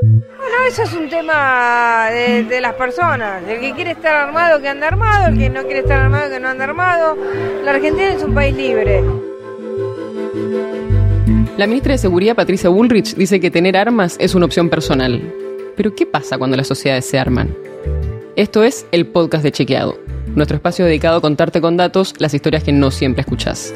Bueno, eso es un tema de, las personas. El que quiere estar armado, que anda armado. El que no quiere estar armado, que no anda armado. La Argentina es un país libre. La ministra de Seguridad, Patricia Bullrich, dice que tener armas es una opción personal. Pero ¿qué pasa cuando las sociedades se arman? Esto es el podcast de Chequeado, nuestro espacio dedicado a contarte con datos las historias que no siempre escuchás.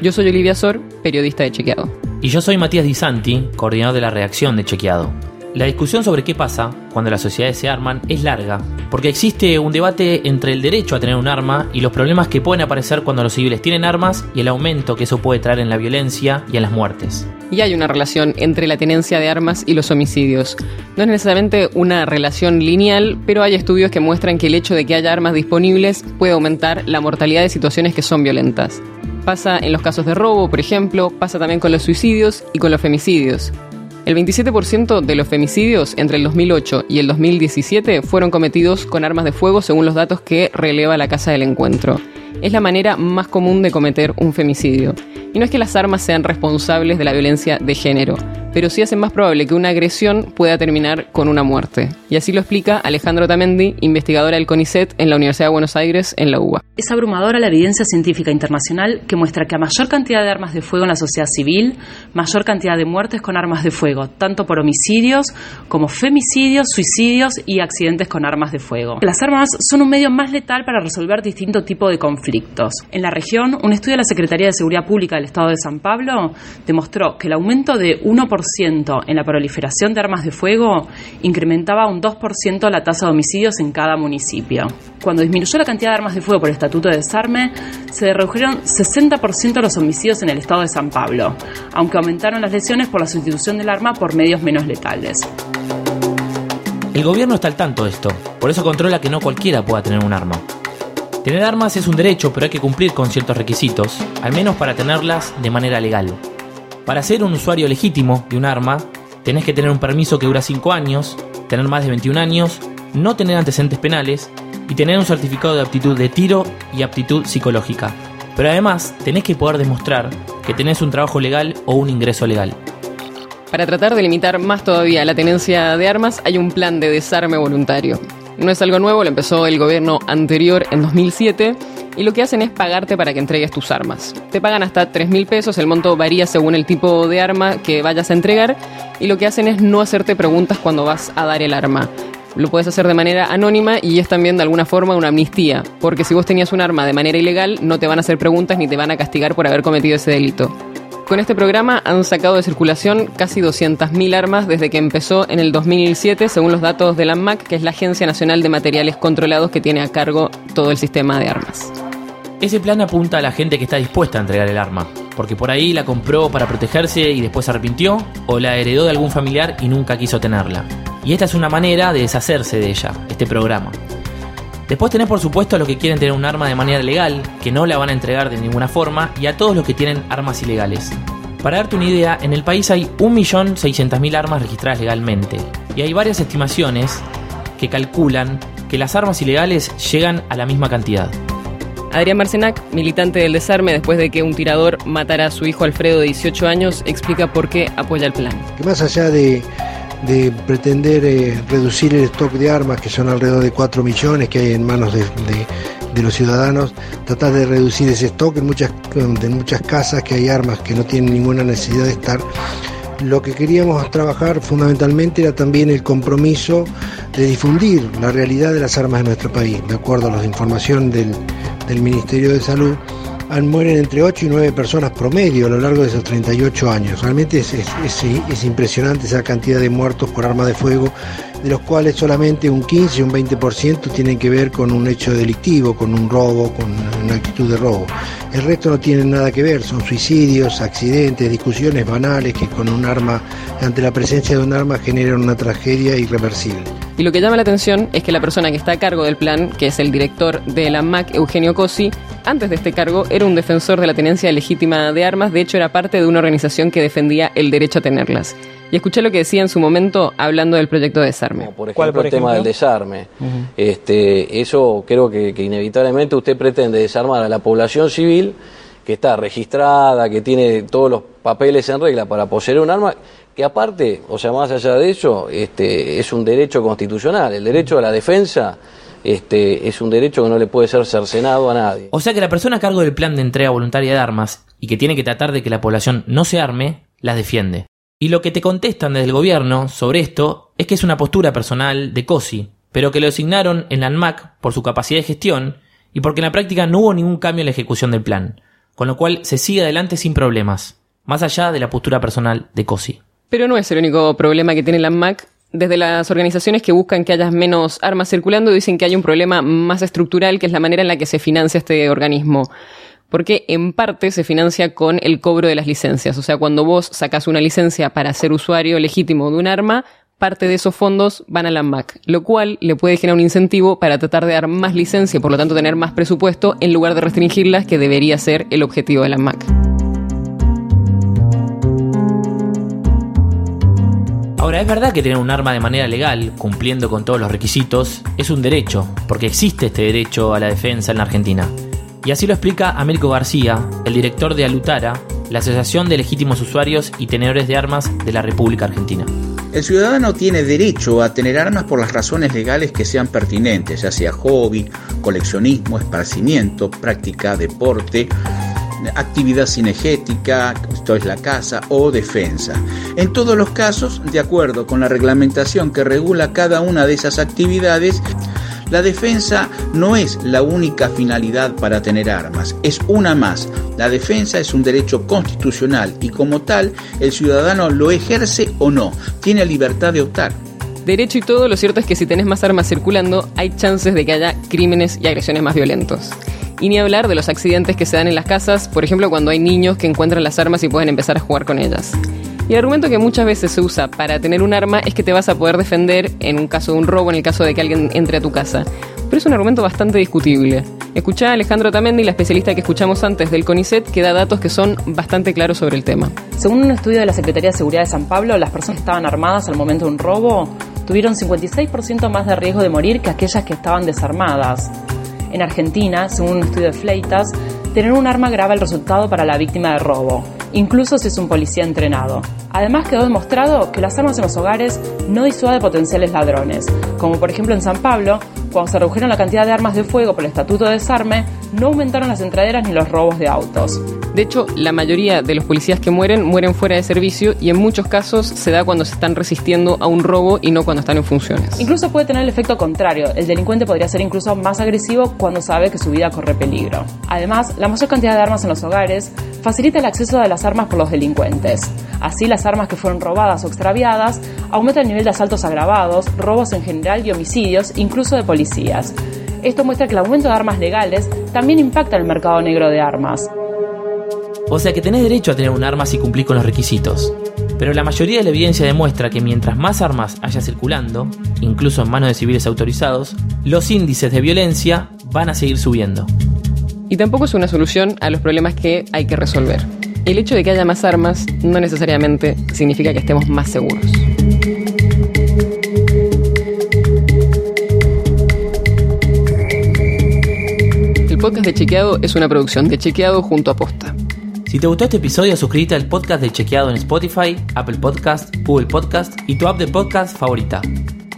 Yo soy Olivia Sor, periodista de Chequeado. Y yo soy Matías Di Santi, coordinador de la redacción de Chequeado. La discusión sobre qué pasa cuando las sociedades se arman es larga, porque existe un debate entre el derecho a tener un arma y los problemas que pueden aparecer cuando los civiles tienen armas y el aumento que eso puede traer en la violencia y en las muertes. Y hay una relación entre la tenencia de armas y los homicidios. No es necesariamente una relación lineal, pero hay estudios que muestran que el hecho de que haya armas disponibles puede aumentar la mortalidad de situaciones que son violentas. Pasa en los casos de robo, por ejemplo, pasa también con los suicidios y con los femicidios. El 27% de los femicidios entre el 2008 y el 2017 fueron cometidos con armas de fuego según los datos que releva la Casa del Encuentro. Es la manera más común de cometer un femicidio. Y no es que las armas sean responsables de la violencia de género, pero sí hacen más probable que una agresión pueda terminar con una muerte. Y así lo explica Alejandro Tamendi, investigadora del CONICET en la Universidad de Buenos Aires, en la UBA. Es abrumadora la evidencia científica internacional que muestra que a mayor cantidad de armas de fuego en la sociedad civil, mayor cantidad de muertes con armas de fuego, tanto por homicidios como femicidios, suicidios y accidentes con armas de fuego. Las armas son un medio más letal para resolver distintos tipos de conflictos. En la región, un estudio de la Secretaría de Seguridad Pública del Estado de San Pablo demostró que el aumento de 1% en la proliferación de armas de fuego incrementaba un 2% la tasa de homicidios en cada municipio. Cuando disminuyó la cantidad de armas de fuego por el Estatuto de Desarme, se redujeron 60% los homicidios en el estado de San Pablo, aunque aumentaron las lesiones por la sustitución del arma por medios menos letales. El gobierno está al tanto de esto, por eso controla que no cualquiera pueda tener un arma. Tener armas es un derecho, pero hay que cumplir con ciertos requisitos, al menos para tenerlas de manera legal. Para ser un usuario legítimo de un arma, tenés que tener un permiso que dura 5 años, tener más de 21 años, no tener antecedentes penales y tener un certificado de aptitud de tiro y aptitud psicológica. Pero además tenés que poder demostrar que tenés un trabajo legal o un ingreso legal. Para tratar de limitar más todavía la tenencia de armas, hay un plan de desarme voluntario. No es algo nuevo, lo empezó el gobierno anterior en 2007 y lo que hacen es pagarte para que entregues tus armas. Te pagan hasta 3 mil pesos, el monto varía según el tipo de arma que vayas a entregar y lo que hacen es no hacerte preguntas cuando vas a dar el arma. Lo puedes hacer de manera anónima y es también de alguna forma una amnistía, porque si vos tenías un arma de manera ilegal no te van a hacer preguntas ni te van a castigar por haber cometido ese delito. Con este programa han sacado de circulación casi 200.000 armas desde que empezó en el 2007, según los datos de la ANMAC, que es la Agencia Nacional de Materiales Controlados que tiene a cargo todo el sistema de armas. Ese plan apunta a la gente que está dispuesta a entregar el arma, porque por ahí la compró para protegerse y después se arrepintió, o la heredó de algún familiar y nunca quiso tenerla. Y esta es una manera de deshacerse de ella, este programa. Después tenés por supuesto a los que quieren tener un arma de manera legal, que no la van a entregar de ninguna forma, y a todos los que tienen armas ilegales. Para darte una idea, en el país hay 1.600.000 armas registradas legalmente, y hay varias estimaciones que calculan que las armas ilegales llegan a la misma cantidad. Adrián Marcenac, militante del desarme después de que un tirador matara a su hijo Alfredo de 18 años, explica por qué apoya el plan. Que más allá de, de pretender eh, reducir el stock de armas, que son alrededor de 4 millones que hay en manos de los ciudadanos, tratar de reducir ese stock en muchas, en muchas casas que hay armas que no tienen ninguna necesidad de estar. Lo que queríamos trabajar fundamentalmente era también el compromiso de difundir la realidad de las armas de nuestro país. De acuerdo a la información del, del Ministerio de Salud, mueren entre 8 y 9 personas promedio a lo largo de esos 38 años. Realmente es, es, es, es, impresionante esa cantidad de muertos por arma de fuego, de los cuales solamente un 15 y un 20% tienen que ver con un hecho delictivo, con un robo, con una actitud de robo. El resto no tiene nada que ver, son suicidios, accidentes, discusiones banales que con un arma, ante la presencia de un arma, generan una tragedia irreversible. Y lo que llama la atención es que la persona que está a cargo del plan, que es el director de la MAC, Eugenio Cosi, antes de este cargo era un defensor de la tenencia legítima de armas, de hecho era parte de una organización que defendía el derecho a tenerlas. Y escuché lo que decía en su momento hablando del proyecto de desarme. Como por ejemplo, por ejemplo? el tema del desarme. Uh -huh. este, eso creo que, que inevitablemente usted pretende desarmar a la población civil que está registrada, que tiene todos los papeles en regla para poseer un arma, que aparte, o sea, más allá de eso, este, es un derecho constitucional. El derecho a la defensa este, es un derecho que no le puede ser cercenado a nadie. O sea que la persona a cargo del plan de entrega voluntaria de armas y que tiene que tratar de que la población no se arme, las defiende. Y lo que te contestan desde el gobierno sobre esto es que es una postura personal de COSI, pero que lo designaron en la ANMAC por su capacidad de gestión y porque en la práctica no hubo ningún cambio en la ejecución del plan, con lo cual se sigue adelante sin problemas, más allá de la postura personal de COSI. Pero no es el único problema que tiene la ANMAC. Desde las organizaciones que buscan que haya menos armas circulando dicen que hay un problema más estructural que es la manera en la que se financia este organismo. Porque en parte se financia con el cobro de las licencias. O sea, cuando vos sacas una licencia para ser usuario legítimo de un arma, parte de esos fondos van a la ANMAC, lo cual le puede generar un incentivo para tratar de dar más licencia y por lo tanto tener más presupuesto en lugar de restringirlas, que debería ser el objetivo de la ANMAC. Ahora, es verdad que tener un arma de manera legal, cumpliendo con todos los requisitos, es un derecho, porque existe este derecho a la defensa en la Argentina. Y así lo explica Américo García, el director de Alutara, la Asociación de Legítimos Usuarios y Tenedores de Armas de la República Argentina. El ciudadano tiene derecho a tener armas por las razones legales que sean pertinentes, ya sea hobby, coleccionismo, esparcimiento, práctica, deporte, actividad cinegética, esto es la casa, o defensa. En todos los casos, de acuerdo con la reglamentación que regula cada una de esas actividades, la defensa no es la única finalidad para tener armas, es una más. La defensa es un derecho constitucional y como tal el ciudadano lo ejerce o no, tiene libertad de optar. Derecho y todo, lo cierto es que si tenés más armas circulando, hay chances de que haya crímenes y agresiones más violentos. Y ni hablar de los accidentes que se dan en las casas, por ejemplo cuando hay niños que encuentran las armas y pueden empezar a jugar con ellas. Y el argumento que muchas veces se usa para tener un arma es que te vas a poder defender en un caso de un robo, en el caso de que alguien entre a tu casa. Pero es un argumento bastante discutible. Escuchá a Alejandro Tamendi, la especialista que escuchamos antes del CONICET, que da datos que son bastante claros sobre el tema. Según un estudio de la Secretaría de Seguridad de San Pablo, las personas que estaban armadas al momento de un robo tuvieron 56% más de riesgo de morir que aquellas que estaban desarmadas. En Argentina, según un estudio de Fleitas, tener un arma graba el resultado para la víctima de robo, incluso si es un policía entrenado. Además quedó demostrado que las armas en los hogares no disuaden potenciales ladrones, como por ejemplo en San Pablo, cuando se redujeron la cantidad de armas de fuego por el Estatuto de Desarme, no aumentaron las entraderas ni los robos de autos. De hecho, la mayoría de los policías que mueren mueren fuera de servicio y en muchos casos se da cuando se están resistiendo a un robo y no cuando están en funciones. Incluso puede tener el efecto contrario, el delincuente podría ser incluso más agresivo cuando sabe que su vida corre peligro. Además, la mayor cantidad de armas en los hogares facilita el acceso de las armas por los delincuentes. Así, las armas que fueron robadas o extraviadas aumentan el nivel de asaltos agravados, robos en general y homicidios, incluso de policías. Esto muestra que el aumento de armas legales también impacta el mercado negro de armas. O sea que tenés derecho a tener un arma si cumplís con los requisitos. Pero la mayoría de la evidencia demuestra que mientras más armas haya circulando, incluso en manos de civiles autorizados, los índices de violencia van a seguir subiendo. Y tampoco es una solución a los problemas que hay que resolver. El hecho de que haya más armas no necesariamente significa que estemos más seguros. El podcast de Chequeado es una producción de Chequeado junto a Posta. Si te gustó este episodio, suscríbete al podcast de Chequeado en Spotify, Apple Podcast, Google Podcast y tu app de podcast favorita.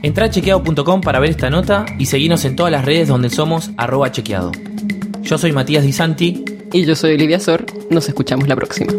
Entra a chequeado.com para ver esta nota y seguinos en todas las redes donde somos arroba chequeado. Yo soy Matías Di Santi Y yo soy Olivia Sor. Nos escuchamos la próxima.